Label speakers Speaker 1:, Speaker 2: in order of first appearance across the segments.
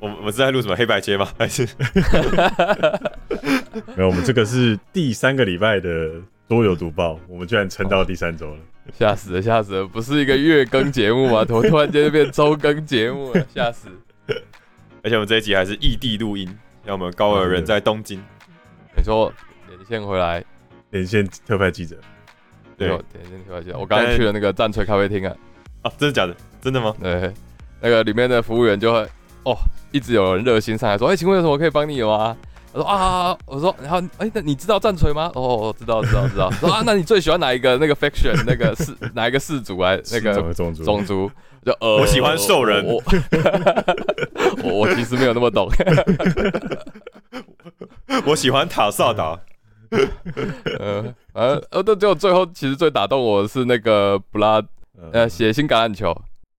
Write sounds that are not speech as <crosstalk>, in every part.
Speaker 1: 我我们是在录什么黑白切吗？还是 <laughs>
Speaker 2: 没有，我们这个是第三个礼拜的多有读报，我们居然撑到第三周了，
Speaker 3: 吓死了，吓死了！不是一个月更节目吗？怎么突然间就变周更节目了？吓死！<laughs>
Speaker 1: 而且我们这一集还是异地录音，像我们高尔人在东京，
Speaker 3: 你说连线回来，
Speaker 2: 连线特派记者，
Speaker 1: 对
Speaker 3: 有连线特派记者，我刚才去了那个战锤咖啡厅啊，
Speaker 1: 啊，真的假的？真的吗？
Speaker 3: 对，那个里面的服务员就会哦，一直有人热心上来说，哎、请问有什么可以帮你的吗？我说啊，我说，然后哎、那你知道战锤吗？哦，我知道，知道，知道。说啊，那你最喜欢哪一个那个 faction 那个氏哪一个氏族啊 <laughs> 那
Speaker 2: 种
Speaker 3: 个
Speaker 2: 的种族，
Speaker 3: 种族？就呃，
Speaker 1: 我喜欢兽人
Speaker 3: 我我我其实没有那么懂。<laughs>
Speaker 1: 我喜欢塔萨达，<laughs>
Speaker 3: 呃，呃，呃，但最后最后其实最打动我的是那个布拉呃
Speaker 2: 呃，
Speaker 3: 血腥橄榄球，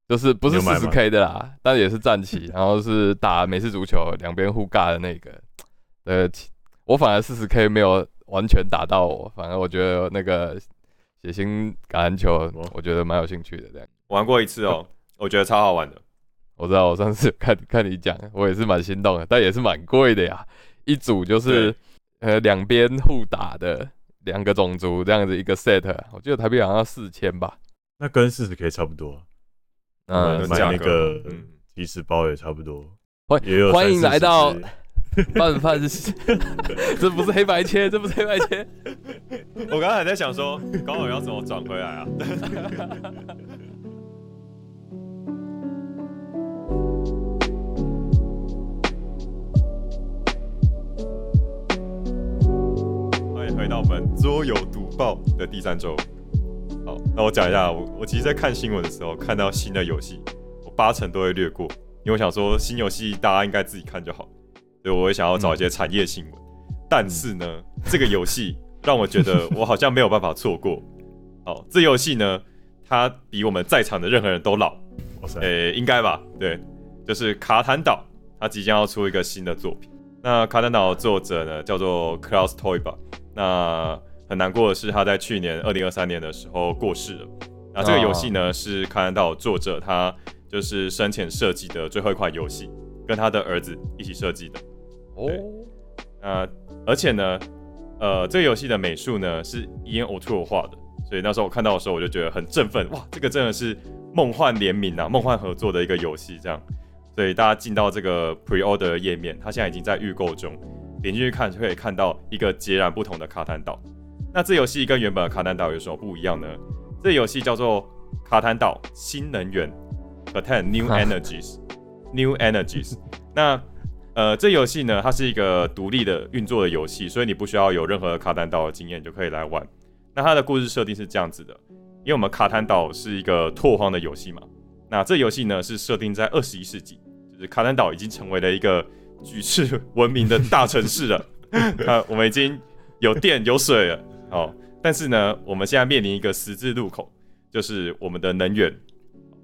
Speaker 3: 就是不是四十 K 的啦，但也是战旗，<laughs> 然后是打美式足球两边互尬的那个。呃，我反而四十 K 没有完全打到我，反而我觉得那个血腥橄榄球
Speaker 2: 哦，
Speaker 3: 我觉得蛮有兴趣的。这样，
Speaker 1: 玩过一次哦，<laughs> 我觉得超好玩的。
Speaker 3: 我知道我上次看看你讲，我也是蛮心动的，但也是蛮贵的呀，一组就是呃两边互打的两个种族这样子一个 set，我记得台币好像要四千吧。
Speaker 2: 那跟四十 K 差不多，
Speaker 3: 嗯
Speaker 2: 买那个
Speaker 1: 嗯
Speaker 2: 即时包也差不多，
Speaker 3: 欢欢迎来到 <laughs> 饭是，这不是黑白切，这不是黑白切。<laughs>
Speaker 1: 我刚才还在想说，高尔要怎么转回来啊？<laughs> 欢迎回到我们桌游读报的第三周。好，那我讲一下，我我其实，在看新闻的时候，看到新的游戏，我八成都会略过，因为我想说新游戏大家应该自己看就好，所以我会想要找一些产业新闻。但是呢，这个游戏让我觉得我好像没有办法错过。<laughs> 好，这游戏呢，它比我们在场的任何人都老，
Speaker 2: 哇塞，
Speaker 1: 诶、应该吧？对，就是卡坦岛，它即将要出一个新的作品。那卡坦岛的作者呢，叫做 Klaus Toiba。那很难过的是，他在去年二零二三年的时候过世了。那这个游戏呢，是卡坦岛作者他就是生前设计的最后一款游戏，跟他的儿子一起设计的。
Speaker 3: 哦，
Speaker 1: 那，而且呢，呃，这个游戏的美术呢是 Ian O'Toole 画的，所以那时候我看到的时候，我就觉得很振奋，哇，这个真的是梦幻联名啊，梦幻合作的一个游戏这样。所以大家进到这个 Pre-order 页面，它现在已经在预购中，点进去看就可以看到一个截然不同的卡坦岛。那这游戏跟原本的卡坦岛有什么不一样呢？这游戏叫做卡坦岛新能源 Catan <laughs> <laughs> New Energies New Energies。<laughs> 那呃，这游戏呢，它是一个独立的运作的游戏，所以你不需要有任何卡坦岛的经验就可以来玩。那它的故事设定是这样子的，因为我们卡坦岛是一个拓荒的游戏嘛，那这游戏呢是设定在二十一世纪，就是卡坦岛已经成为了一个举世闻名的大城市了。啊，我们已经有电有水了，哦，但是呢，我们现在面临一个十字路口，就是我们的能源。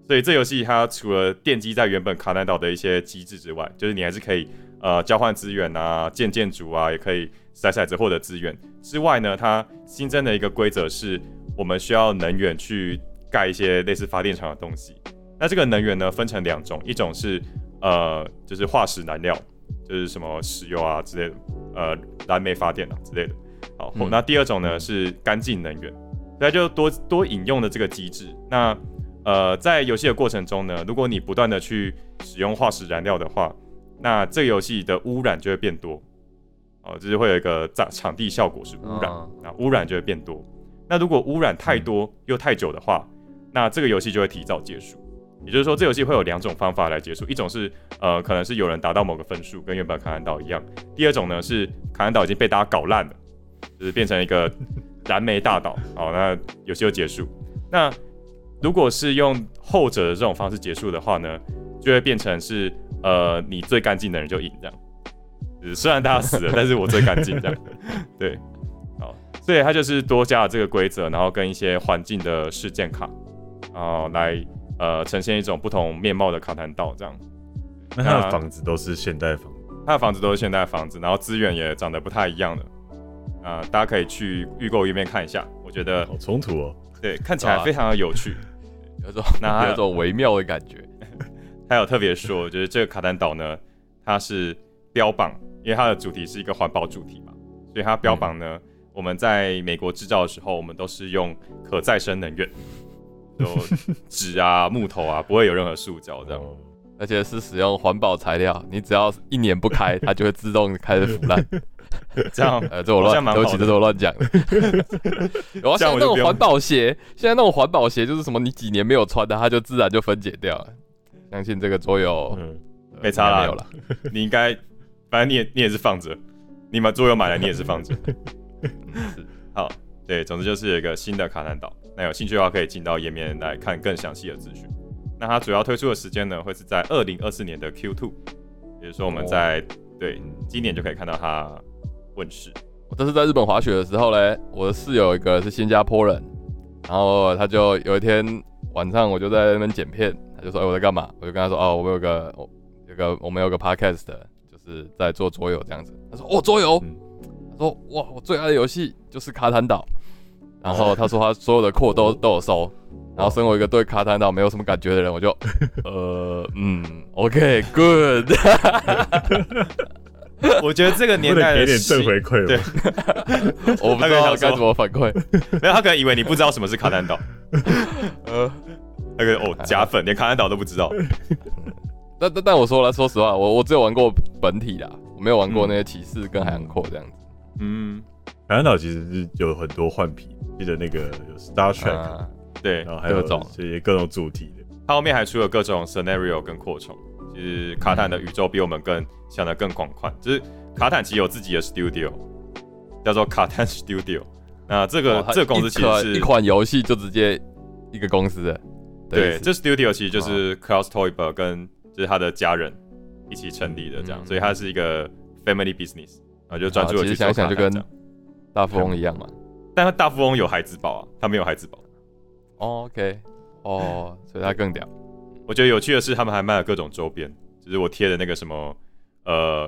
Speaker 1: 所以这游戏它除了奠基在原本卡南岛的一些机制之外，就是你还是可以呃交换资源啊、建建筑啊，也可以骰骰子获得资源之外呢，它新增的一个规则是，我们需要能源去盖一些类似发电厂的东西。那这个能源呢分成两种，一种是呃就是化石燃料，就是什么石油啊之类的，呃燃煤发电啊之类的。好，
Speaker 3: 嗯。
Speaker 1: 那第二种呢是干净能源，所以它就多多引用的这个机制。那呃，在游戏的过程中呢，如果你不断的去使用化石燃料的话，那这个游戏的污染就会变多，哦，就是会有一个场场地效果是污染，
Speaker 3: 嗯
Speaker 1: 那污染就会变多。那如果污染太多又太久的话，那这个游戏就会提早结束。也就是说，这游戏会有两种方法来结束，一种是呃，可能是有人达到某个分数，跟原本卡兰岛一样；第二种呢是卡兰岛已经被大家搞烂了，就是变成一个燃煤大岛，好，那游戏就结束。那如果是用后者的这种方式结束的话呢，就会变成是呃，你最干净的人就赢这样。虽然大家死了，但是我最干净这样。对，好，所以它就是多加了这个规则，然后跟一些环境的事件卡，然后来呃呈现一种不同面貌的卡坦岛这样。
Speaker 2: 那他的房子都是现代房，
Speaker 1: 他的房子都是现代房子，然后资源也长得不太一样的。啊、大家可以去预购页面看一下，我觉得
Speaker 2: 好冲突哦。
Speaker 1: 对看起来非常的有趣。
Speaker 3: 有种
Speaker 1: 那还有
Speaker 3: 有种微妙的感觉。<laughs>
Speaker 1: 他有特别说，就是这个卡丹岛呢，它是标榜，因为它的主题是一个环保主题嘛，所以它标榜呢，我们在美国制造的时候，我们都是用可再生能源，<laughs> 就纸啊、木头啊，不会有任何塑胶这样。
Speaker 2: 哦
Speaker 3: 而且是使用环保材料，你只要一年不开，它就会自动开始腐烂。<laughs> <laughs>
Speaker 1: 这样
Speaker 3: 呃，这我乱，对不起，这是我乱讲的。然后现在那种环保鞋，现在那种环保鞋就是什么，你几年没有穿的，它就自然就分解掉了。相信这个桌游
Speaker 2: 嗯，
Speaker 3: 呃
Speaker 1: 没差啦
Speaker 3: 没有了。
Speaker 1: 你应该，反正你也你也是放着，你把桌游买来你也是放着。<laughs>
Speaker 3: 嗯是 <laughs>
Speaker 1: 好，对，总之就是有一个新的卡坦岛。那有兴趣的话，可以进到页面来看更详细的资讯。那它主要推出的时间呢，会是在二零二四年的 Q2，也就是说我们在、对今年就可以看到它问世。
Speaker 3: 我这是在日本滑雪的时候嘞，我的室友一个是新加坡人，然后他就有一天晚上我就在那边剪片，他就说：“哎、我在干嘛？”我就跟他说：“哦，我有个我有个我们有个 podcast，就是在做桌游这样子。”他说：“哦，桌游。
Speaker 2: 嗯
Speaker 3: 他说：“哇，我最爱的游戏就是卡坦岛。”然后他说他所有的扩都 <laughs> 都有收。然后身为一个对卡坦岛没有什么感觉的人，我就 <laughs> 呃嗯，OK，good，、<laughs> <laughs>
Speaker 1: 我觉得这个年代的
Speaker 2: 给点正回馈
Speaker 1: 对？<laughs> <laughs>
Speaker 3: 我不知道该怎么反馈。
Speaker 1: 没有，他可能以为你不知道什么是卡坦岛，
Speaker 3: 呃，
Speaker 1: 那个哦假粉，连卡坦岛都不知道。
Speaker 3: 但但但我说了，说实话，我我只有玩过本体啦，我没有玩过那些骑士跟海洋扩这样子。
Speaker 1: 嗯，
Speaker 2: 海南岛其实是有很多换皮，记得那个有 Star Trek，、
Speaker 3: 啊
Speaker 1: 对，
Speaker 2: 然后还有
Speaker 3: 各种
Speaker 2: 这些各种主题的。
Speaker 1: 它后面还出了各种 scenario 跟扩充，其实卡坦的宇宙比我们更想的更广宽。就是卡坦其实有自己的 studio，叫做卡坦 Studio。那这个、
Speaker 3: 哦
Speaker 1: 这个公司其实是
Speaker 3: 一款游戏就直接一个公司的，
Speaker 1: 对，
Speaker 3: 这
Speaker 1: 这 studio 其实就是 Klaus Toyber 跟就是他的家人一起成立的，这样，
Speaker 3: 嗯
Speaker 1: 所以它是一个 family business，然后就专注的
Speaker 3: 其实
Speaker 1: 去做
Speaker 3: 想一想就跟。大富翁一样嘛。
Speaker 1: 但他大富翁有孩子宝啊，他没有孩子宝。
Speaker 3: 哦 OK，哦，所以他更屌。
Speaker 1: 我觉得有趣的是，他们还卖了各种周边，就是我贴的那个什么，呃，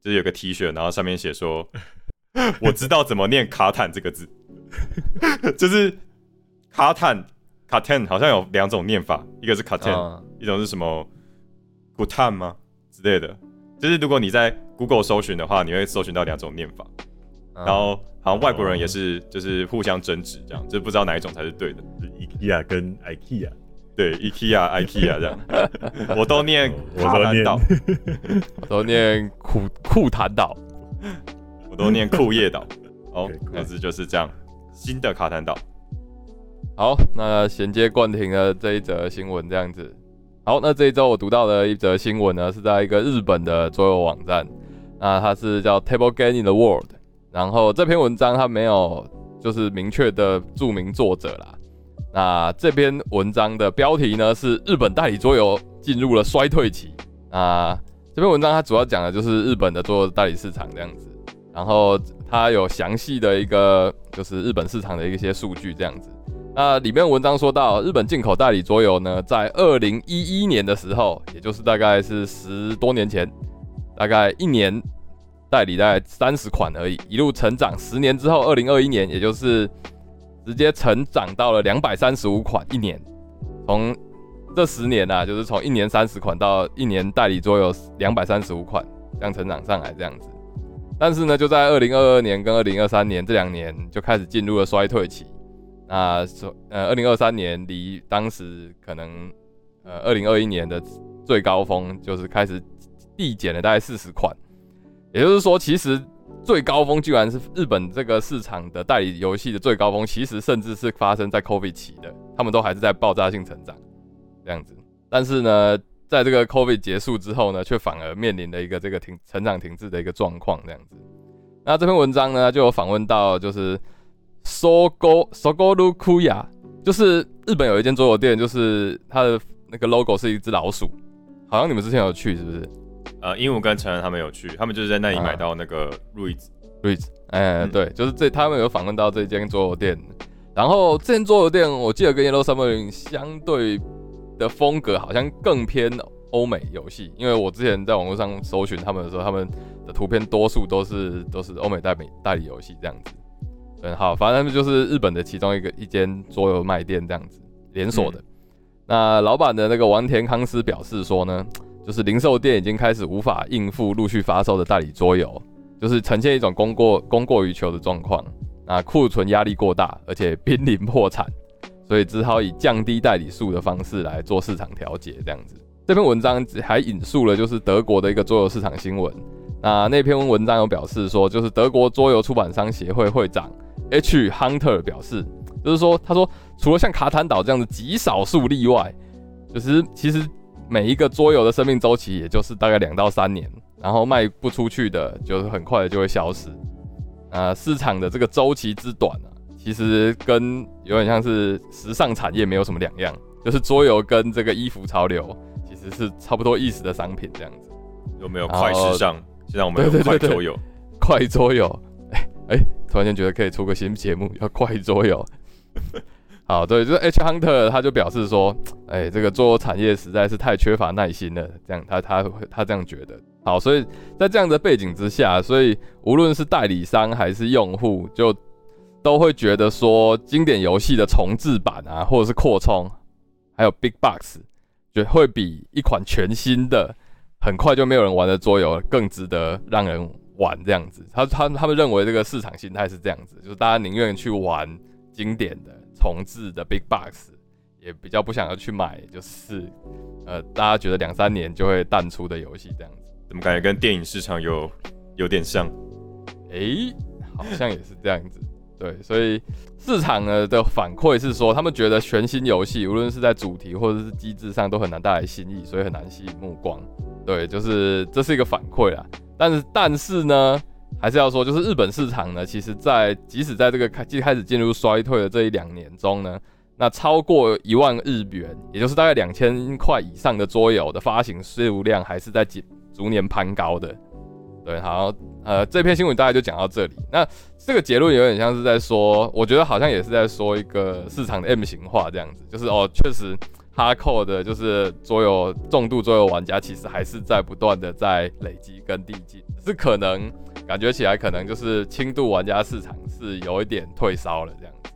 Speaker 1: 就是有个 T 恤，然后上面写说，我知道怎么念卡坦这个字，就是卡坦卡坦好像有两种念法，一个是卡坦、
Speaker 3: 嗯
Speaker 1: 一种是什么古坦吗之类的。就是如果你在 Google 搜寻的话，你会搜寻到两种念法，
Speaker 3: 嗯
Speaker 1: 然后好像外国人也是，就是互相争执这样，就是不知道哪一种才是对的。
Speaker 2: 是 IKEA 跟 IKEA，
Speaker 1: 对，IKEA、IKEA 这样，<laughs> 我都念卡坦岛。<laughs>
Speaker 3: 我都念库库坦岛。
Speaker 1: 我都念库页岛。哦那这就是这样，新的卡坦岛。
Speaker 3: 好，那衔接冠廷的这一则新闻这样子。好，那这一周我读到的一则新闻呢，是在一个日本的桌游网站，那它是叫 Table Game in the World。然后这篇文章它没有就是明确的注明作者啦。那这篇文章的标题呢是日本代理桌游进入了衰退期。那这篇文章它主要讲的就是日本的桌游代理市场这样子。然后它有详细的一个就是日本市场的一些数据这样子。那里面文章说到，日本进口代理桌游呢，在二零一一年的时候，也就是大概是十多年前，大概一年代理大概三十款而已，一路成长，十年之后，二零二一年，也就是直接成长到了两百三十五款一年。从这十年啊，就是从一年三十款到一年代理桌游两百三十五款，这样成长上来这样子。但是呢，就在二零二二年跟二零二三年这两年就开始进入了衰退期。那说呃，二零二三年离当时可能呃二零二一年的最高峰就是开始递减了大概四十款，也就是说，其实最高峰居然是日本这个市场的代理游戏的最高峰，其实甚至是发生在 COVID 期的，他们都还是在爆炸性成长这样子。但是呢，在这个 COVID 结束之后呢，却反而面临了一个这个停成长停滞的一个状况这样子。那这篇文章呢，就有访问到就是 Sogo Sogoru Kuya，就是日本有一间桌游店，就是它的那个 logo 是一只老鼠，好像你们之前有去是不是
Speaker 1: 呃，鹦鹉跟成人他们有去，他们就是在那里买到那个路易子。
Speaker 3: ？Reach，哎、
Speaker 1: 嗯
Speaker 3: 对，就是这他们有访问到这间桌游店，然后这间桌游店我记得跟 Yellow Submarine 相对的风格好像更偏欧美游戏，因为我之前在网络上搜寻他们的时候，他们的图片多数都是都是欧美代理代理游戏这样子。嗯，好，反正他们就是日本的其中一个一间桌游卖店这样子连锁的。那老板的那个王田康司表示说呢，就是零售店已经开始无法应付陆续发售的代理桌游，就是呈现一种供过供过于求的状况。那库存压力过大，而且濒临破产，所以只好以降低代理数的方式来做市场调节。这样子，这篇文章还引述了就是德国的一个桌游市场新闻。那那篇文章有表示说，就是德国桌游出版商协会会长 H Hunter 表示，就是说，他说，除了像卡坦岛这样子极少数例外，就是其实每一个桌游的生命周期也就是大概两到三年，然后卖不出去的，就是很快的就会消失。啊，市场的这个周期之短啊，其实跟有点像是时尚产业没有什么两样，就是桌游跟这个衣服潮流其实是差不多意思的商品这样子。
Speaker 1: 有没有快时尚？现在我们有快桌游，
Speaker 3: 快桌游，哎哎，突然间觉得可以出个新节目，叫快桌游。好，对，就是 H Hunter 他就表示说，哎，这个桌游产业实在是太缺乏耐心了，这样他他他这样觉得。好，所以在这样的背景之下，所以无论是代理商还是用户，就都会觉得说，经典游戏的重置版啊，或者是扩充，还有 Big Box，就会比一款全新的。很快就没有人玩的桌游更值得让人玩这样子，他他他们认为这个市场心态是这样子，就是大家宁愿去玩经典的重置的 Big Box，也比较不想要去买，就是呃大家觉得两三年就会淡出的游戏这样子。
Speaker 1: 怎么感觉跟电影市场有有点像？
Speaker 3: 诶，好像也是这样子。<laughs> 对，所以市场呢的反馈是说，他们觉得全新游戏无论是在主题或者是机制上都很难带来新意，所以很难吸引目光。对，就是这是一个反馈啦。但是，但是呢，还是要说，就是日本市场呢，其实在即使在这个开即开始进入衰退的这一两年中呢，那超过一万日元，也就是大概两千块以上的桌游的发行数量，还是在逐逐年攀高的。对，好，呃，这篇新闻大概就讲到这里。那这个结论有点像是在说，我觉得好像也是在说一个市场的 M 型化这样子，就是哦，确实。哈扣的就是桌游重度桌游玩家，其实还是在不断的在累积跟递进，是可能感觉起来可能就是轻度玩家市场是有一点退烧了这样子。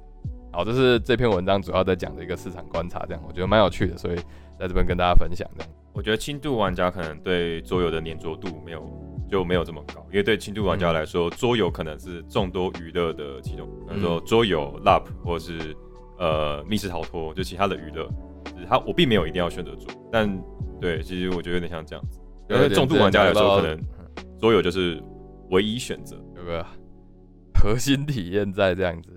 Speaker 3: 好，这是这篇文章主要在讲的一个市场观察，这样我觉得蛮有趣的，所以在这边跟大家分享这样。
Speaker 1: 我觉得轻度玩家可能对桌游的粘着度没有就没有这么高，因为对轻度玩家来说，桌游可能是众多娱乐的其中，比如说桌游、LAP 或是呃密室逃脱，就其他的娱乐。他我并没有一定要选择做，但对，其实我觉得有点像这样子。因为重度玩家来说，可能桌游就是唯一选择，
Speaker 3: 有 <laughs> 个核心体验在这样子。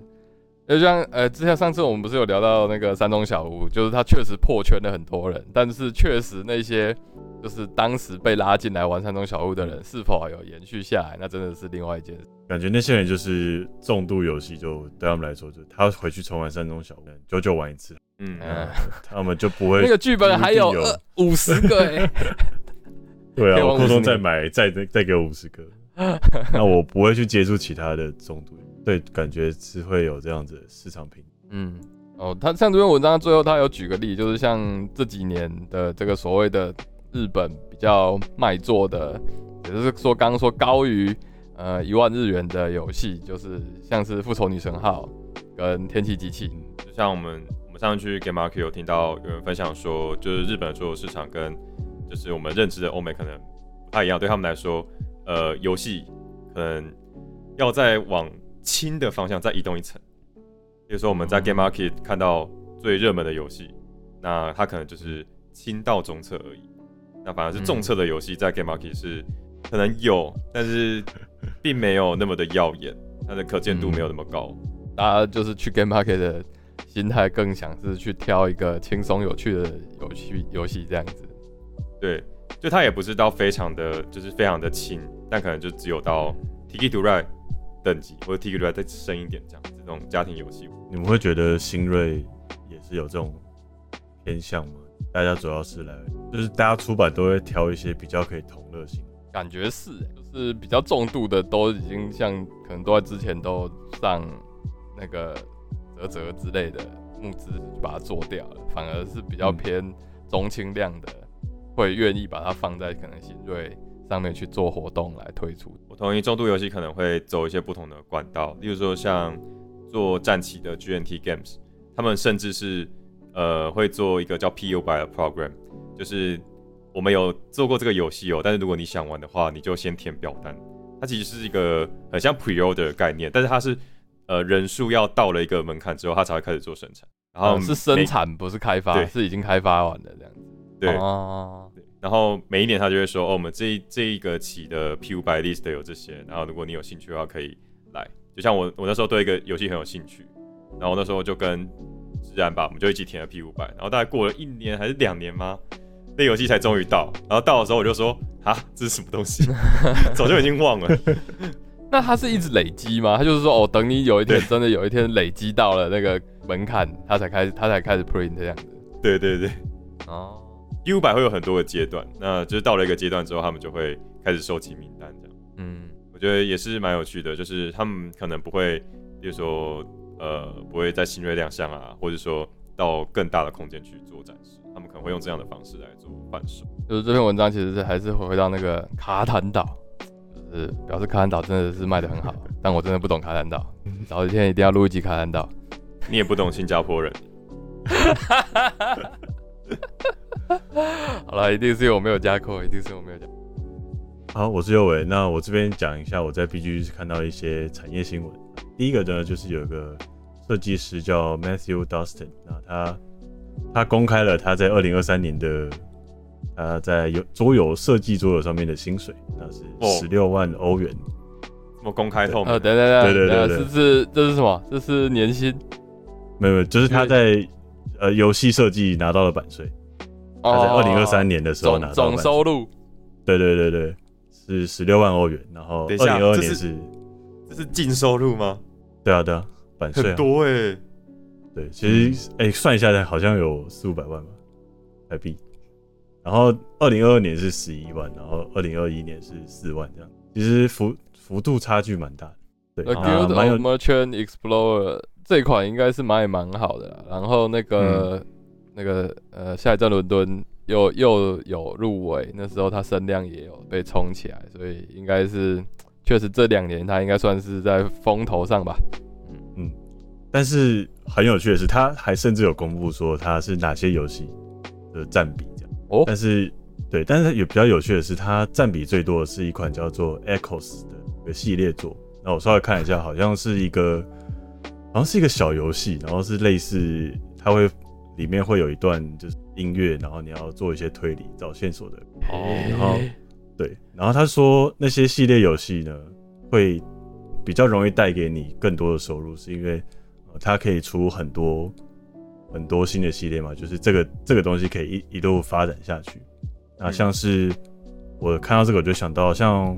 Speaker 3: 就像呃，之前上次我们不是有聊到那个山中小屋，就是他确实破圈了很多人，但是确实那些就是当时被拉进来玩山中小屋的人，是否有延续下来，那真的是另外一件事。
Speaker 2: 感觉那些人就是重度游戏，就对他们来说，就他回去重玩山中小屋，久久玩一次。嗯，<laughs> 他们就不会
Speaker 3: 那个剧本还有五十个哎，<laughs>
Speaker 2: 对啊，我空中再买再再给我五十个，<laughs> 那我不会去接触其他的中毒，对，感觉是会有这样子市场平。
Speaker 3: 嗯，哦，他像这篇文章最后他有举个例，就是像这几年的这个所谓的日本比较卖座的，也就是说刚刚说高于呃一万日元的游戏，就是像是复仇女神号跟天气机器，
Speaker 1: 就像我们。上去 Game Market 有听到有人分享说，就是日本的所有市场跟就是我们认知的欧美可能不太一样，对他们来说，呃，游戏可能要再往轻的方向再移动一层。比如说我们在 Game Market 看到最热门的游戏，那它可能就是轻到中侧而已。那反而是重侧的游戏在 Game Market 是可能有，但是并没有那么的耀眼，它的可见度没有那么高。
Speaker 3: 大家就是去 Game Market 的。心态更想是去挑一个轻松有趣的游戏游戏这样子，
Speaker 1: 对，就它也不是到非常的就是非常的轻，但可能就只有到 Tiki to Ride 等级或者 Tiki to Ride 再深一点这样子这种家庭游戏。
Speaker 2: 你们会觉得新锐也是有这种偏向吗？大家主要是来就是大家出版都会挑一些比较可以同乐性，
Speaker 3: 感觉是，就是比较重度的都已经像可能都在之前都上那个。折折之类的募资就把它做掉了，反而是比较偏中轻量的，会愿意把它放在可能新锐上面去做活动来推出。
Speaker 1: 我同意，重度游戏可能会走一些不同的管道，例如说像做战棋的 GNT Games，他们甚至是呃会做一个叫 PU by 的 program，就是我我们有做过这个游戏哦，但是如果你想玩的话，你就先填表单。它其实是一个很像 pre-order 的概念，但是它是呃人数要到了一个门槛之后，它才会开始做生产。然后
Speaker 3: 是生产，不是开发，是已经开发完的这样子。
Speaker 1: 对哦。然后每一年他就会说，哦，我们这这一个期的 P 五百 list 有这些，然后如果你有兴趣的话，可以来。就像我我那时候对一个游戏很有兴趣，然后那时候就跟自然吧，我们就一起填了 P 五百。然后大概过了一年还是两年吗？那游戏才终于到。然后到的时候我就说，啊，这是什么东西？<laughs> 早就已经忘了。
Speaker 3: 那它是一直累积吗？他就是说，哦，等你有一天真的有一天累积到了那个门槛，他才开始他才开始 print 这样子。
Speaker 1: 对对对，哦，U 百会有很多个阶段，那就是到了一个阶段之后，他们就会开始收集名单这样。嗯，我觉得也是蛮有趣的，就是他们可能不会，比如说呃，不会在新锐亮相啊，或者说到更大的空间去做展示，他们可能会用这样的方式来做贩售。
Speaker 3: 就是这篇文章其实是还是回到那个卡坦岛。是表示卡坦岛真的是卖的很好，<laughs> 但我真的不懂卡坦岛，早一天一定要录一集卡坦岛。
Speaker 1: 你也不懂新加坡人。<laughs>
Speaker 3: 好了，一定是我没有加扣，一定是我没有加。
Speaker 2: 好，我是右伟，那我这边讲一下我在 B G 看到一些产业新闻。第一个呢，就是有一个设计师叫 Matthew Dustin，那他他公开了他在二零二三年的。他在有桌游设计桌游上面的薪水，那是十六万欧元，
Speaker 1: 什么公开透明？
Speaker 3: 呃，等等等，对对对，这是这是什么？这是年薪？
Speaker 2: 没有没有，就是他在呃游戏设计拿到了版税，他在二零二三年的时候拿到
Speaker 3: 总收入，
Speaker 2: 对对对对，是十六万欧元。然后二零二二年是
Speaker 1: 这是净收入吗？
Speaker 2: 对啊对啊，版税
Speaker 1: 很多哎，
Speaker 2: 对，其实哎算一下来好像有四五百万吧，台币。然后二零二二年是十一万，然后二零二一年是四万，这样其实幅幅度差距蛮大的。
Speaker 3: 对，Guild of Merchant Explorer 这款应该是卖蛮好的。然后那个那个呃，下一站伦敦又又有入围，那时候它声量也有被冲起来，所以应该是确实这两年它应该算是在风头上吧。
Speaker 2: 嗯嗯，但是很有趣的是，它还甚至有公布说它是哪些游戏的占比。哦，但是对，但是也比较有趣的是，它占比最多的是一款叫做 Echoes 的一个系列作。那我稍微看一下，好像是一个，好像是一个小游戏，然后是类似，它会里面会有一段就是音乐，然后你要做一些推理、找线索的。哦，然后对，然后他说那些系列游戏呢，会比较容易带给你更多的收入，是因为它可以出很多。很多新的系列嘛，就是这个这个东西可以一一路发展下去。那像是我看到这个，我就想到像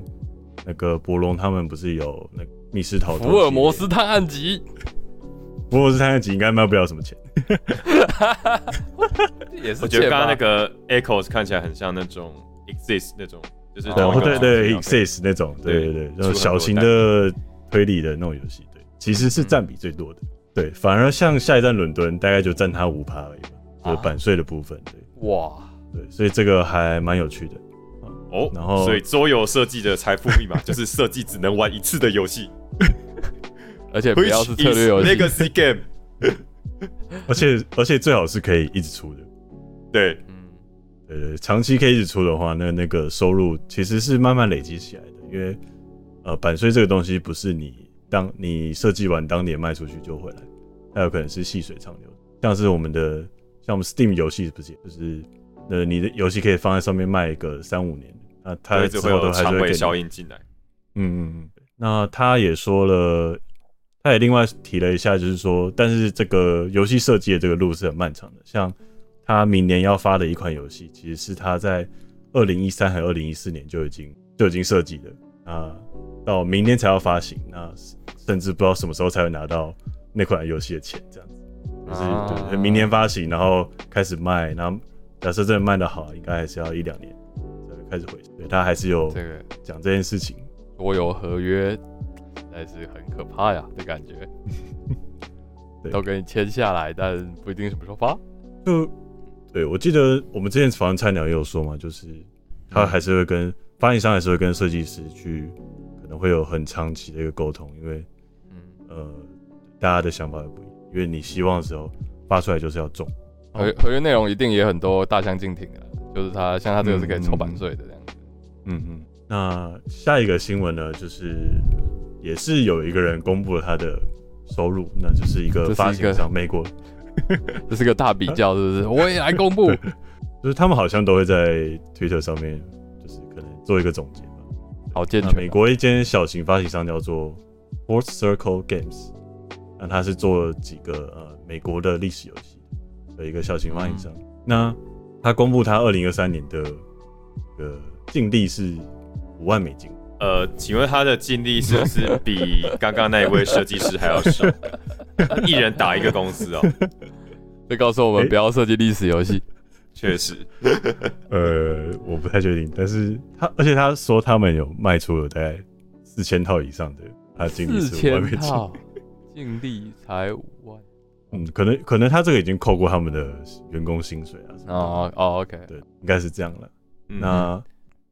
Speaker 2: 那个博龙他们不是有那个密室逃脱？
Speaker 3: 福尔摩斯探案集。
Speaker 2: 福尔摩斯探案集应该卖不了什么钱。
Speaker 3: 也是，
Speaker 1: 我觉得刚刚那个 Echoes 看起来很像那种 Exist 那种，就是
Speaker 2: 对对 Exist 那种，对对对，小型的推理的那种游戏，对，其实是占比最多的。对，反而像下一站伦敦，大概就占他五趴而已吧，就是版税的部分。对，哇，对，所以这个还蛮有趣的。
Speaker 1: 哦，然后，所以桌游设计的财富密码就是设计只能玩一次的游戏，<laughs>
Speaker 3: 而且不要是策略游戏
Speaker 1: ，Legacy Game，<laughs>
Speaker 2: 而且而且最好是可以一直出的。
Speaker 1: 对，嗯，
Speaker 2: 对对，长期可以一直出的话，那那个收入其实是慢慢累积起来的，因为呃，版税这个东西不是你。当你设计完当年卖出去就回来，还有可能是细水长流，像是我们的像我们 Steam 游戏不是，就是呃你的游戏可以放在上面卖一个三五年，那它之后都还是会
Speaker 1: 效应进来。
Speaker 2: 嗯嗯嗯。那他也说了，他也另外提了一下，就是说，但是这个游戏设计的这个路是很漫长的，像他明年要发的一款游戏，其实是他在二零一三还是二零一四年就已经就已经设计的啊。到明年才要发行，那甚至不知道什么时候才会拿到那款游戏的钱，这样子，就是对，明年发行，然后开始卖，然后假设真的卖的好，应该还是要一两年才会开始回。对他还是有这个讲这件事情，
Speaker 3: 我有合约，还是很可怕呀的感觉，<laughs> 都给你签下来，但不一定什么时候发。
Speaker 2: 就对我记得我们之前访菜鸟也有说嘛，就是他还是会跟发行商还是会跟设计师去。会有很长期的一个沟通，因为，嗯呃，大家的想法也不一样。因为你希望的时候发出来就是要中，
Speaker 3: 合合约内容一定也很多大相径庭的，就是他像他这个是可以抽版税的这样子。
Speaker 2: 嗯嗯。那下一个新闻呢，就是也是有一个人公布了他的收入，那就是一个发行商，美国，<laughs>
Speaker 3: 这是个大比较，是不是？我也来公布，<laughs>
Speaker 2: 就是他们好像都会在 Twitter 上面，就是可能做一个总结吧。
Speaker 3: 好健全。
Speaker 2: 美国一间小型发行商叫做 Fourth Circle Games，那他是做了几个呃美国的历史游戏的一个小型发行商。那他公布他二零二三年的呃净利是。五万美金，
Speaker 1: 呃，请问他的净利是不是比刚刚那一位设计师还要少？<laughs> 一人打一个公司哦，<laughs>
Speaker 3: 会告诉我们不要设计历史游戏。
Speaker 1: 确实，<laughs>
Speaker 2: 呃，我不太确定，但是他而且他说他们有卖出了大概四千套以上的，他净利是五万美金，
Speaker 3: 净利才五万。
Speaker 2: 嗯，可能可能他这个已经扣过他们的员工薪水啊。
Speaker 3: 哦哦，OK，
Speaker 2: 对，应该是这样了。那。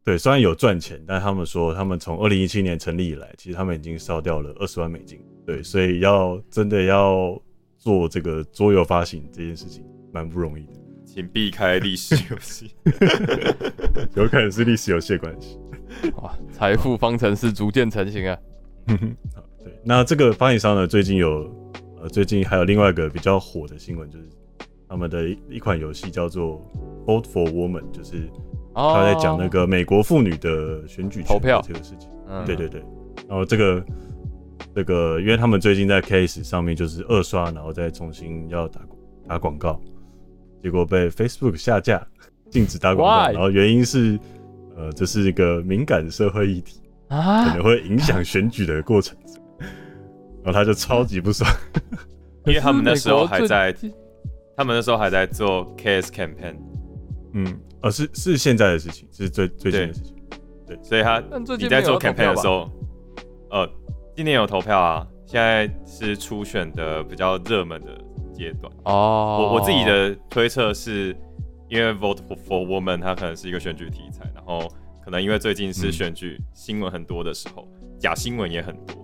Speaker 2: 对，虽然有赚钱，但他们说他们从二零一七年成立以来，其实他们已经烧掉了二十万美金。对，所以要真的要做这个桌游发行这件事情，蛮不容易的。
Speaker 1: 请避开历史 <laughs> 游戏，
Speaker 2: 有可能是历史游戏的关系。
Speaker 3: 哇，财富方程式逐渐成型啊！
Speaker 2: 好，对，那这个发行商呢，最近有呃，最近还有另外一个比较火的新闻，就是他们的一款游戏叫做《Vote for Woman》，就是。他在讲那个美国妇女的选举
Speaker 3: 投票
Speaker 2: 这个事情，对对对，然后这个这个，因为他们最近在 Case 上面就是二刷，然后再重新要打打广告，结果被 Facebook 下架，禁止打广告，然后原因是呃这是一个敏感社会议题啊，可能会影响选举的过程，然后他就超级不爽，<laughs>
Speaker 1: 因为他们那时候还在，他们那时候还在做 Case campaign，
Speaker 2: 嗯。呃，是是现在的事情，是最最近的事情。对，
Speaker 1: 所以他你在做 campaign 的时候，呃，今年有投票啊，现在是初选的比较热门的阶段。哦，我我自己的推测是，因为 vote for woman 它可能是一个选举题材，然后可能因为最近是选举新闻很多的时候，假新闻也很多，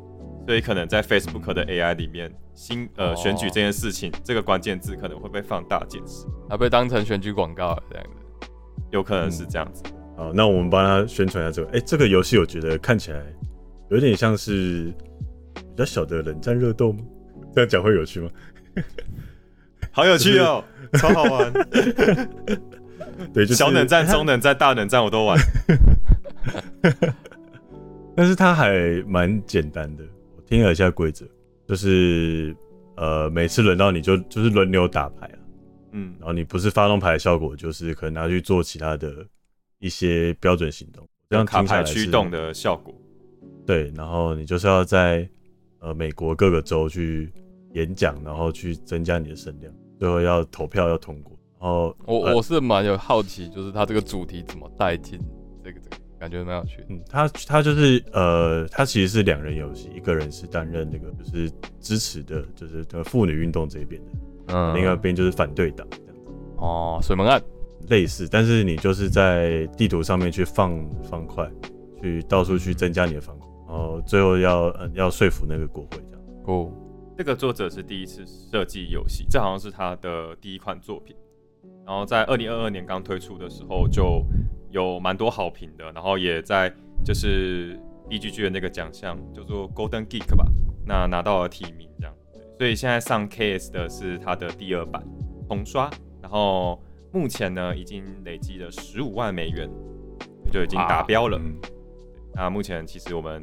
Speaker 1: 所以可能在 Facebook 的 AI 里面，新呃选举这件事情这个关键字可能会被放大解释，
Speaker 3: 它被当成选举广告这样子。
Speaker 1: 有可能是这样子。
Speaker 2: 好，那我们帮他宣传一下这个。哎，这个游戏我觉得看起来有点像是比较小的冷战热斗吗？这样讲会有趣吗？
Speaker 1: 好有趣哦，超好玩。
Speaker 2: 对，就是
Speaker 1: 小冷战、中冷战、大冷战我都玩。<laughs>
Speaker 2: 但是它还蛮简单的。我听了一下规则，就是呃，每次轮到你就就是轮流打牌。嗯，然后你不是发动牌的效果，就是可能拿去做其他的一些标准行动，
Speaker 1: 这样卡牌驱动的效果。
Speaker 2: 对，然后你就是要在呃美国各个州去演讲，然后去增加你的声量，最后要投票要通过。然后
Speaker 3: 我我是蛮有好奇，就是它这个主题怎么带进这个这个，感觉蛮有趣。
Speaker 2: 嗯，他他就是呃，他其实是两人游戏，一个人是担任那个就是支持的，就是妇女运动这边的。嗯，另外一边就是反对党这样子
Speaker 3: 哦，水门案
Speaker 2: 类似，但是你就是在地图上面去放方块，去到处去增加你的方块，然后最后要嗯要说服那个国会这样。
Speaker 3: 哦，
Speaker 1: 这个作者是第一次设计游戏，这好像是他的第一款作品，然后在二零二二年刚推出的时候就有蛮多好评的，然后也在就是 B G G 的那个奖项叫做 Golden Geek 吧，那拿到了提名这样。所以现在上 KS 的是它的第二版重刷，然后目前呢已经累积了十五万美元，就已经达标了。那目前其实我们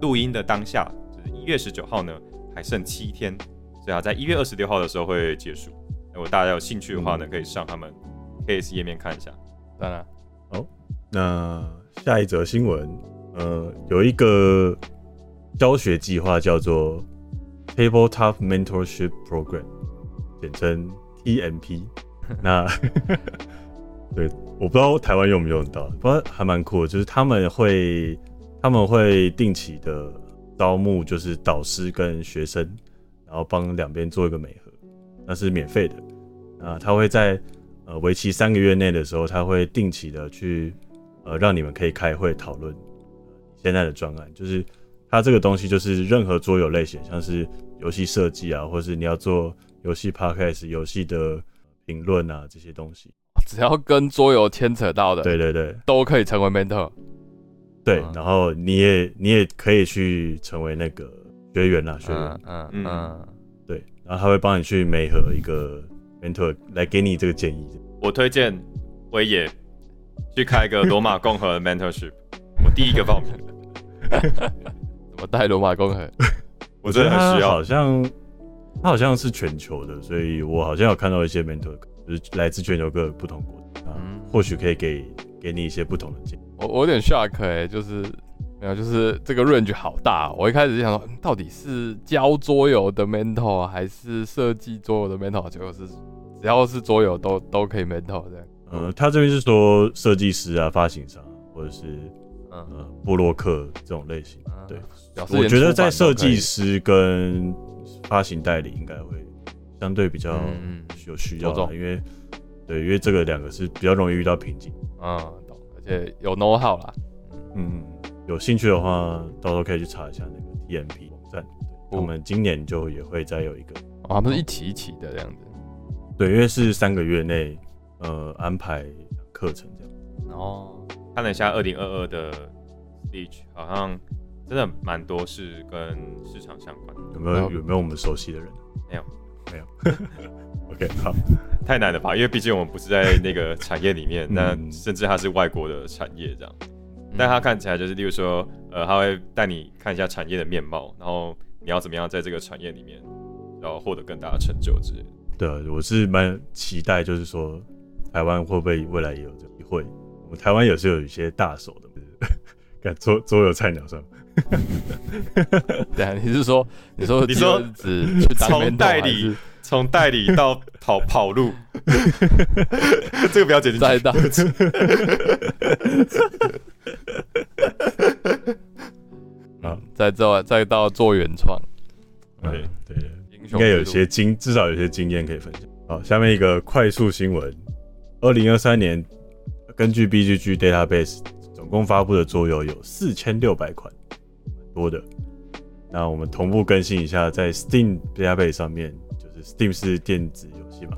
Speaker 1: 录音的当下就是一月十九号呢，还剩七天，所以啊在一月二十六号的时候会结束。如果大家有兴趣的话呢，可以上他们 KS 页面看一下。
Speaker 3: 当然，
Speaker 2: 好，那下一则新闻，呃，有一个教学计划叫做。Tabletop Mentorship Program，简称 TMP。<laughs> 那 <laughs> 对，我不知道台湾用不用到，不过还蛮酷的。就是他们会，他们会定期的招募，就是导师跟学生，然后帮两边做一个美合，那是免费的。啊，他会在呃为期三个月内的时候，他会定期的去呃让你们可以开会讨论现在的专案，就是。他这个东西就是任何桌游类型，像是游戏设计啊，或是你要做游戏 podcast、游戏的评论啊这些东西，
Speaker 3: 只要跟桌游牵扯到的，
Speaker 2: 对对对，
Speaker 3: 都可以成为 mentor。
Speaker 2: 对，
Speaker 3: 嗯
Speaker 2: 然后你也你也可以去成为那个学员啦，学员。
Speaker 3: 嗯嗯
Speaker 2: 对，然后他会帮你去美合一个 mentor 来给你这个建议。
Speaker 1: 我推荐威也去开一个罗马共和的 mentorship，<laughs> 我第一个报名，<laughs>
Speaker 3: 怎么带罗马共和？<laughs>
Speaker 1: 我真的很需
Speaker 2: 要好。像他好像是全球的，所以我好像有看到一些 mentor，就是来自全球各个不同国家，啊
Speaker 3: 嗯
Speaker 2: 或许可以给给你一些不同的建议。
Speaker 3: 我我有点 shock 哎、就是没有，就是这个 range 好大哦、我一开始就想说，嗯到底是教桌游的 mentor 还是设计桌游的 mentor？结果是只要是桌游都都可以 mentor 这样。
Speaker 2: 呃，他这边是说设计师啊、发行商或者是
Speaker 3: 嗯，
Speaker 2: 呃布洛克这种类型。
Speaker 3: 嗯
Speaker 2: 对，我觉得在设计师跟发行代理应该会相对比较
Speaker 3: 嗯
Speaker 2: 有需要因为对，因为这个两个是比较容易遇到瓶颈。
Speaker 3: 嗯懂，而且有 know how 啦。
Speaker 2: 嗯，有兴趣的话，到时候可以去查一下那个 TMP 网站，对
Speaker 3: 哦
Speaker 2: 他们今年就也会再有一个，
Speaker 3: 哦，他们是一起一起的这样子。
Speaker 2: 对，因为是三个月内呃安排课程这样。
Speaker 3: 哦，
Speaker 1: 看了一下二零二二的 Speech，好像真的蛮多是跟市场相关的，
Speaker 2: 有没有
Speaker 3: 有
Speaker 2: 没有我们熟悉的人？
Speaker 1: 没有，
Speaker 2: 没有。<laughs> OK，好，
Speaker 1: 太难了吧？因为毕竟我们不是在那个产业里面，
Speaker 2: 嗯
Speaker 1: 那甚至它是外国的产业这样。但它看起来就是，例如说，呃，他会带你看一下产业的面貌，然后你要怎么样在这个产业里面，然后获得更大的成就之类的。
Speaker 2: 对啊，我是蛮期待，就是说台湾会不会未来也有这个机会？我们台湾也是有一些大手的，敢桌桌游菜鸟上，<laughs>
Speaker 3: 对啊，你是说你说
Speaker 1: 你说
Speaker 3: 只
Speaker 1: 从代理从代理到跑 <laughs> 跑路，<laughs> 这个不要剪进去。
Speaker 3: 再到。
Speaker 2: 啊
Speaker 3: 嗯，再到再到做原创，
Speaker 2: 嗯
Speaker 1: 对，
Speaker 2: 对。应该有些经，至少有些经验可以分享。好，下面一个快速新闻：二零二三年，根据 BGG database 总共发布的桌游有四千六百款，多的。那我们同步更新一下，在 Steam database 上面，就是 Steam 是电子游戏嘛，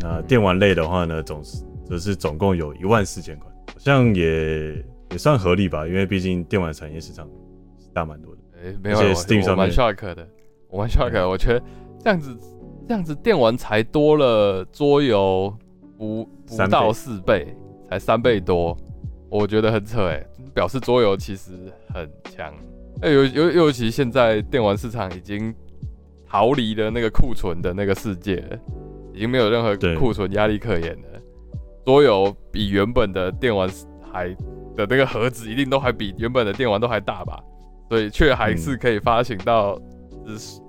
Speaker 2: 那电玩类的话呢，总是则是总共有一万四千款，好像也也算合理吧，因为毕竟电玩产业市场是大蛮多的。
Speaker 3: 哎，没有
Speaker 2: ，Steam 上面
Speaker 3: shock 的，我蛮 shock 的。我觉得这样子这样子电玩才多了桌游不不到四倍，才三倍多，我觉得很扯哎，表示桌游其实很强。哎，尤尤尤其现在电玩市场已经逃离了那个库存的那个世界了，已经没有任何库存压力可言了。桌游比原本的电玩还的那个盒子一定都还比原本的电玩都还大吧？所以却还是可以发行到只是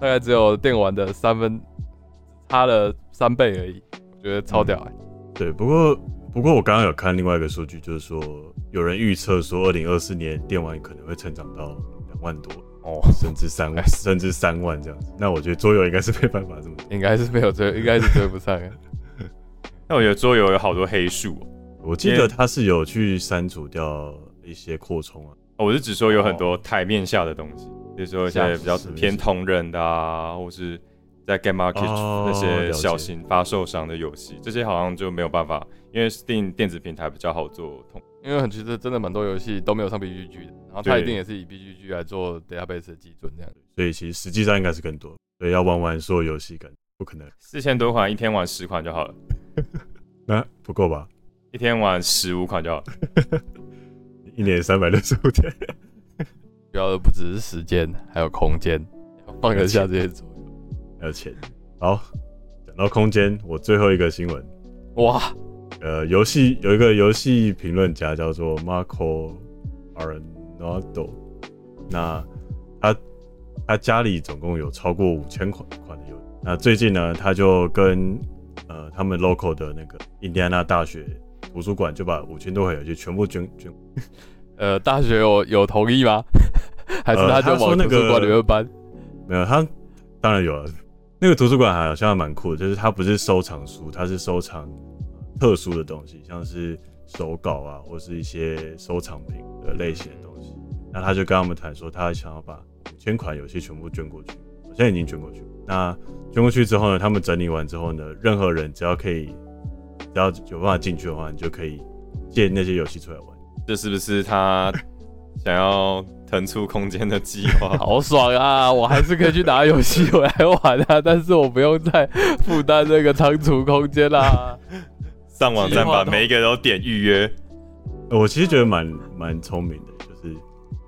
Speaker 3: 大概只有电玩的三分，差了三倍而已，我觉得超屌哎、
Speaker 2: 对，不过不过我刚刚有看另外一个数据，就是说有人预测说，二零二四年电玩可能会成长到两万多，
Speaker 3: 哦，
Speaker 2: 甚至三 <laughs> 甚至三万这样子。那我觉得桌游应该是没办法这么多。
Speaker 3: 应该是没有追，<laughs> 应该是追不上的。<laughs>
Speaker 1: 但我觉得桌游有好多黑数哦、
Speaker 2: 我记得它是有去删除掉一些扩充啊，
Speaker 1: 哦我是只说有很多台面下的东西，比如说一些比较偏同人的啊，或是在 Game Market
Speaker 2: 哦
Speaker 1: 那些小型发售商的游戏，这些好像就没有办法，因为 Steam 电子平台比较好做同。
Speaker 3: 因为很其实真的蛮多游戏都没有上 BGG 的，然后它一定也是以 BGG 来做 database 的基准这样。
Speaker 2: 所以其实实际上应该是更多。所以要玩完所有游戏，感不可能，
Speaker 1: 四千多款，一天玩十款就好了，<laughs>
Speaker 2: 那不够吧？
Speaker 1: 一天玩十五款就好了。
Speaker 2: 一年三百六十五天，<laughs>
Speaker 3: 需要的不只是时间，还有空间，放得下这些左右。
Speaker 2: 还有钱。好，讲到空间，我最后一个新闻，
Speaker 3: 哇，
Speaker 2: 呃，游戏有一个游戏评论家叫做 Marco Arnaldo，那他他家里总共有超过五千款款的游戏。那最近呢，他就跟呃他们 local 的那个印第安纳大学图书馆就把五千多款游戏全部捐捐。<laughs>
Speaker 3: 呃，大学有有同意吗？还是
Speaker 2: 呃
Speaker 3: 他就往图书馆里面搬？
Speaker 2: 没有，他当然有了。那个图书馆好像蛮酷的，就是它不是收藏书，它是收藏呃特殊的东西，像是手稿啊，或是一些收藏品的类型的东西。那他就跟他们谈说，他想要把五千款游戏全部捐过去，好像已经捐过去。那捐过去之后呢，他们整理完之后呢，任何人只要可以只要有办法进去的话，你就可以借那些游戏出来玩。
Speaker 1: 这是不是他想要腾出空间的计划？<laughs>
Speaker 3: 好爽啊！我还是可以去拿游戏回来玩啊，但是我不用再负担这个仓储空间啦。
Speaker 1: 上网站把每一个都点预约。
Speaker 2: 我其实觉得蛮蛮聪明的，就是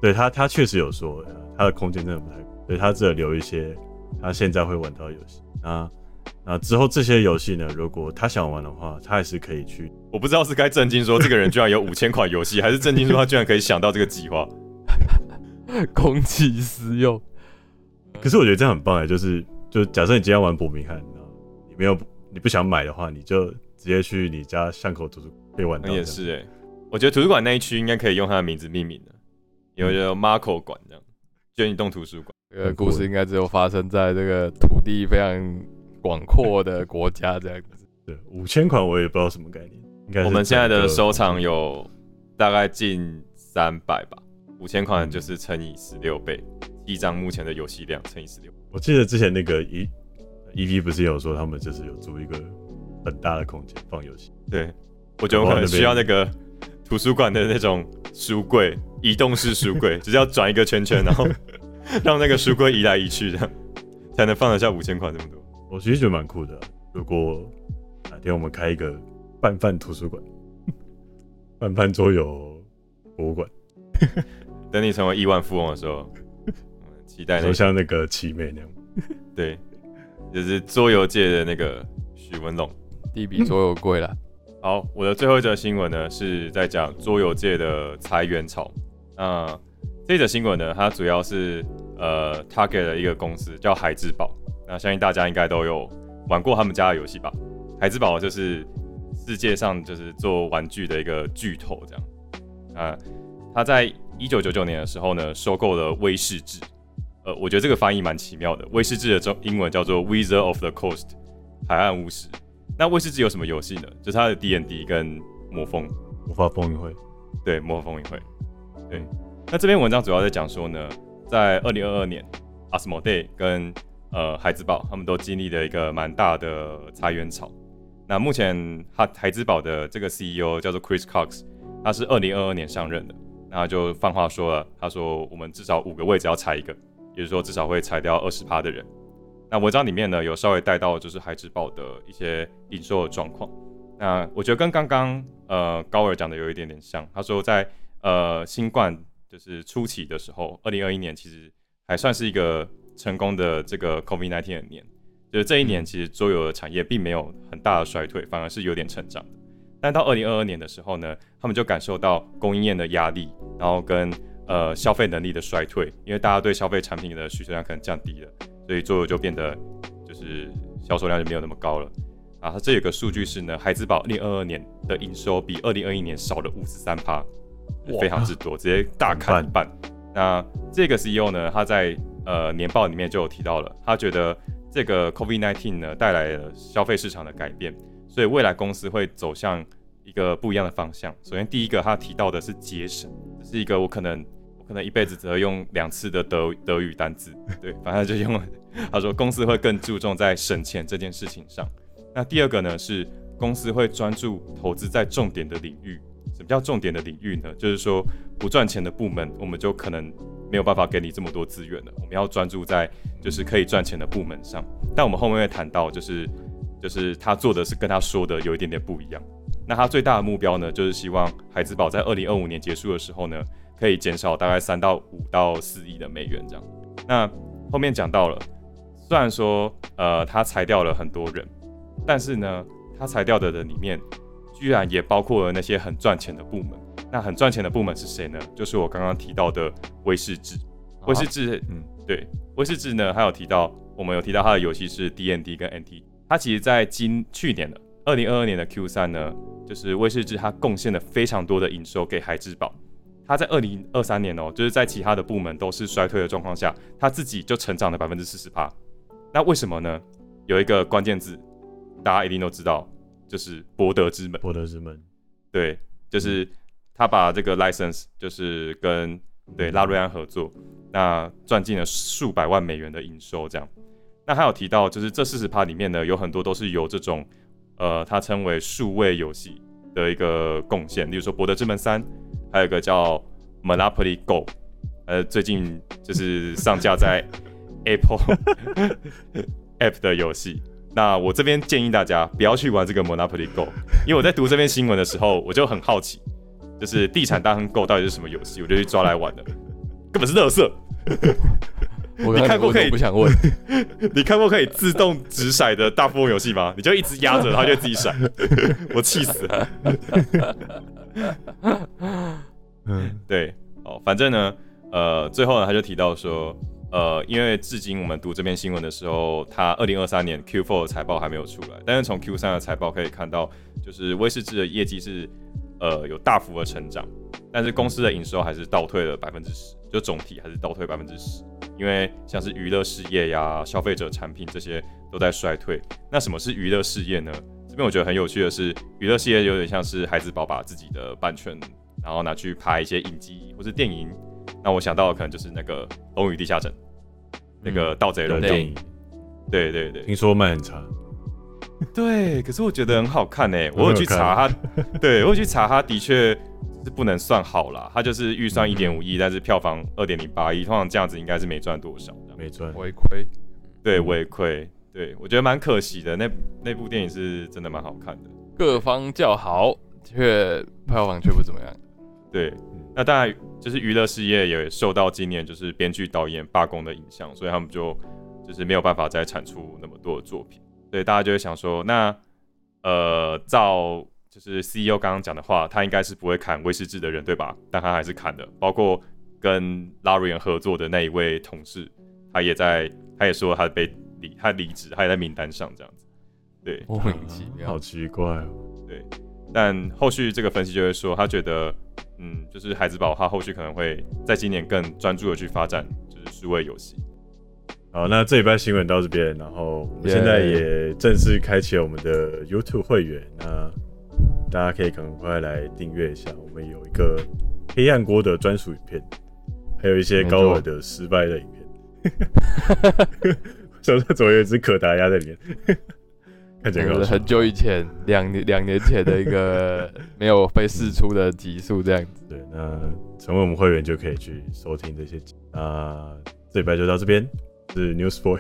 Speaker 2: 对他他确实有说他的空间真的不太，所以他只有留一些他现在会玩到游戏啊。那之后这些游戏呢，如果他想玩的话，他还是可以去。
Speaker 1: 我不知道是该震惊说这个人居然有五千款游戏，<laughs> 还是震惊说他居然可以想到这个计划，
Speaker 3: 公器私用。
Speaker 2: 可是我觉得这样很棒哎，就是就假设你今天玩伯明翰，你没有你不想买的话，你就。直接去你家巷口图书馆可以玩到。
Speaker 1: 也是哎，我觉得图书馆那一区应该可以用它的名字命名的，因为叫 Marco 馆这样，捐移动图书馆。
Speaker 3: 这个故事应该只有发生在这个土地非常广阔的国家这样子。
Speaker 2: 对，五千款我也不知道什么概念。应该
Speaker 1: 我们现在的收藏有大概近三百吧，五千款就是乘以十六倍，一张目前的游戏量乘以十六。
Speaker 2: 我记得之前那个 E E V 不是有说他们就是有租一个。很大的空间放游戏，
Speaker 1: 对我觉得我可能需要那个图书馆的那种书柜，移动式书柜，<laughs> 只是要转一个圈圈，然后 <laughs> 让那个书柜移来移去，这样才能放得下五千块这么多。
Speaker 2: 我其实觉得蛮酷的。如果哪天我们开一个拌饭图书馆，<laughs> 拌饭桌游博物馆，
Speaker 1: 等你成为亿万富翁的时候，期待
Speaker 2: 就像那个奇美那样，
Speaker 1: 对，就是桌游界的那个许文龙。
Speaker 3: 地比桌游贵了。<laughs>
Speaker 1: 好，我的最后一则新闻呢，是在讲桌游界的裁员潮。那这则新闻呢，它主要是呃，target 的一个公司叫海之宝。那相信大家应该都有玩过他们家的游戏吧？海之宝就是世界上就是做玩具的一个巨头，这样。啊，他在一九九九年的时候呢，收购了威士治。呃，我觉得这个翻译蛮奇妙的。威士治的中英文叫做 Wizard of the Coast，海岸巫师。那威士忌有什么游戏呢？就是它的 D N D 跟魔风
Speaker 2: 魔法风云会，
Speaker 1: 对魔法风云会，对。那这篇文章主要在讲说呢，在二零二二年，阿斯莫 day 跟呃孩之宝他们都经历了一个蛮大的裁员潮。那目前海海之宝的这个 C E O 叫做 Chris Cox，他是二零二二年上任的，那就放话说了，他说我们至少五个位置要裁一个，也就是说至少会裁掉二十趴的人。那文章里面呢，有稍微带到就是海之宝的一些营收的状况。那我觉得跟刚刚呃高尔讲的有一点点像。他说在呃新冠就是初期的时候，二零二一年其实还算是一个成功的这个 COVID-19 的年，就是这一年其实桌游的产业并没有很大的衰退，反而是有点成长的。但到二零二二年的时候呢，他们就感受到供应链的压力，然后跟呃消费能力的衰退，因为大家对消费产品的需求量可能降低了。所以桌游就变得就是销售量就没有那么高了啊。它这有个数据是呢，海之宝二零二二年的营收比二零二一年少了五十三趴，非常之多，直接大砍一半。那这个 CEO 呢，他在呃年报里面就有提到了，他觉得这个 COVID-19 呢带来了消费市场的改变，所以未来公司会走向一个不一样的方向。首先第一个他提到的是节省，这是一个我可能。可能一辈子只会用两次的德德语单字，<laughs> 对，反正就用了。他说公司会更注重在省钱这件事情上。那第二个呢是公司会专注投资在重点的领域。什么叫重点的领域呢？就是说不赚钱的部门，我们就可能没有办法给你这么多资源了。我们要专注在就是可以赚钱的部门上。但我们后面会谈到，就是就是他做的是跟他说的有一点点不一样。那他最大的目标呢，就是希望海之宝在二零二五年结束的时候呢。可以减少大概三到五到四亿的美元这样。那后面讲到了，虽然说呃他裁掉了很多人，但是呢他裁掉的人里面，居然也包括了那些很赚钱的部门。那很赚钱的部门是谁呢？就是我刚刚提到的威士忌。威士忌，嗯，对，威士忌呢，还有提到我们有提到他的游戏是 D N D 跟 N T。他其实在今去年的二零二二年的 Q 三呢，就是威士忌他贡献了非常多的营收给海之宝。他在二零二三年哦，就是在其他的部门都是衰退的状况下，他自己就成长了百分之四十八。那为什么呢？有一个关键字，大家一定都知道，就是博德之门。
Speaker 2: 博德之门，
Speaker 1: 对，就是他把这个 license 就是跟对拉瑞安合作，那赚进了数百万美元的营收。这样，那还有提到，就是这四十趴里面呢，有很多都是由这种呃，他称为数位游戏的一个贡献，例如说《博德之门三》，还有一个叫 Monopoly Go，呃，最近就是上架在 <laughs> Apple <laughs> App 的游戏。那我这边建议大家不要去玩这个 Monopoly Go，因为我在读这篇新闻的时候，我就很好奇，就是地产大亨 Go 到底是什么游戏，我就去抓来玩的，根本是乐色。
Speaker 3: 我
Speaker 1: 你看过可以
Speaker 3: 不想问，<laughs>
Speaker 1: 你看过可以自动直骰的大富翁游戏吗？你就一直压着，它就自己骰，我气死了。
Speaker 2: 嗯，
Speaker 1: 对，哦，反正呢，呃，最后呢，他就提到说，呃，因为至今我们读这篇新闻的时候，他二零二三年 Q4 的财报还没有出来，但是从 Q 三的财报可以看到，就是威士忌的业绩是呃有大幅的成长，但是公司的营收还是倒退了百分之十，就总体还是倒退百分之十，因为像是娱乐事业呀、消费者产品这些都在衰退。那什么是娱乐事业呢？这边我觉得很有趣的是，娱乐事业有点像是孩子宝把自己的版权，然后拿去拍一些影集或是电影。那我想到的可能就是那个《龙与地下城》，那个盗贼的电影。对对对，
Speaker 2: 听说卖很差，
Speaker 1: 对，可是我觉得很好看呢。<laughs> 我有去查它，对我有去查，它的确是不能算好啦。它就是预算一点五亿，但是票房二点零八亿，通常这样子应该是没赚多少，
Speaker 2: 没赚，
Speaker 3: 违亏。
Speaker 1: 对，违亏。对我觉得蛮可惜的。那那部电影是真的蛮好看的，
Speaker 3: 各方叫好，却票房却不怎么样。
Speaker 1: 对，那当然就是娱乐事业也受到今年就是编剧导演罢工的影响，所以他们就就是没有办法再产出那么多的作品。所以大家就会想说，那呃，照就是 CEO 刚刚讲的话，他应该是不会砍威士忌的人，对吧？但他还是砍的，包括跟拉瑞恩合作的那一位同事，他也在，他也说他被离，他离职，他也在名单上这样子。对，
Speaker 3: 莫名其妙，
Speaker 2: 好奇怪哦。
Speaker 1: 对，但后续这个分析就会说，他觉得，嗯，就是孩子宝，他后续可能会在今年更专注的去发展，就是数位游戏。
Speaker 2: 好，那这一班新闻到这边，然后我们现在也正式开启了我们的 YouTube 会员，那大家可以赶快来订阅一下，我们有一个黑暗锅的专属影片，还有一些高尔的失败的影片，<laughs> 手上总有一只可达鸭在里面，<laughs> 看起来
Speaker 3: 是很久以前两年两年前的一个没有被试出的集数这样子。
Speaker 2: 对，那成为我们会员就可以去收听这些集。那这一拜就到这边。是 Newsboy，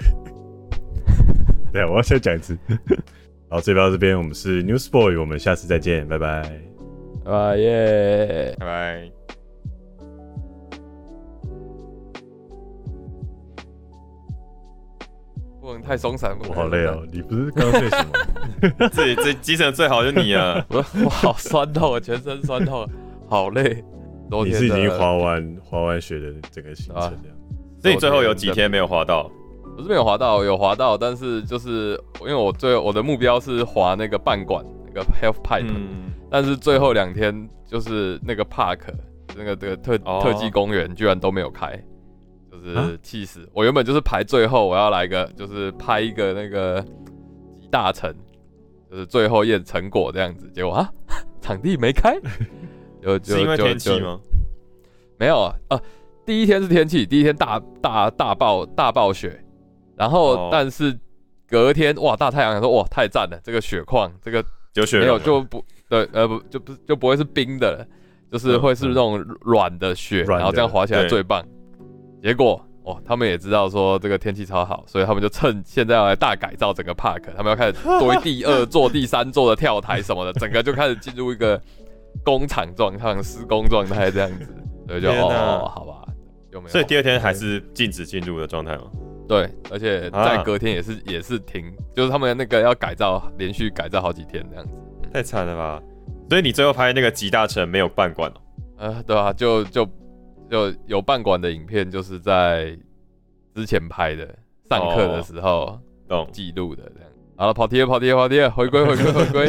Speaker 2: <laughs> 对，我要先讲一次。<laughs> 好，这边到这边，我们是 Newsboy，我们下次再见，拜拜，
Speaker 3: 拜耶，
Speaker 1: 拜拜。
Speaker 3: 太松散，
Speaker 2: 我好累哦。你不是刚睡醒吗？<laughs>
Speaker 1: 这这精神最好就你啊！
Speaker 3: 我 <laughs> 我好酸痛，全身酸痛，好累。
Speaker 2: 你是已经滑完滑完雪的整个行程这样。
Speaker 1: 所以最后有几天没有滑到？
Speaker 3: 不是没有滑到，有滑到，但是就是因为我最我的目标是滑那个半管那个 half pipe，但是最后两天就是那个 park 那个这个特特技公园居然都没有开，就是气死！我原本就是排最后，我要来个就是拍一个那个集大成，就是最后验成果这样子，结果啊，<laughs> 场地没开，<laughs>
Speaker 1: 就就是因为天气吗？
Speaker 3: 没有啊。啊。第一天是天气，第一天大大大暴大暴雪，然后但是隔天哇大太阳，说哇太赞了，这个雪况这个
Speaker 1: 有雪
Speaker 3: 没有就不对呃不就不就不会是冰的了，就是会是那种软的雪，然后这样滑起来最棒。结果哦他们也知道说这个天气超好，所以他们就趁现在要来大改造整个 park，他们要开始堆第二座、第三座的跳台什么的，整个就开始进入一个工厂状态、施工状态这样子，所以就哦好吧。
Speaker 1: 有没有所以第二天还是禁止进入的状态吗？
Speaker 3: 对，而且在隔天也是也是停，就是他们那个要改造，连续改造好几天这样子，
Speaker 1: 太惨了吧？所以你最后拍那个集大成没有半管哦？
Speaker 3: 呃，对啊，就就就有半管的影片，就是在之前拍的，上课的时候记录的这样。好了，跑题了，跑题了，跑题了，回归，回归，回归。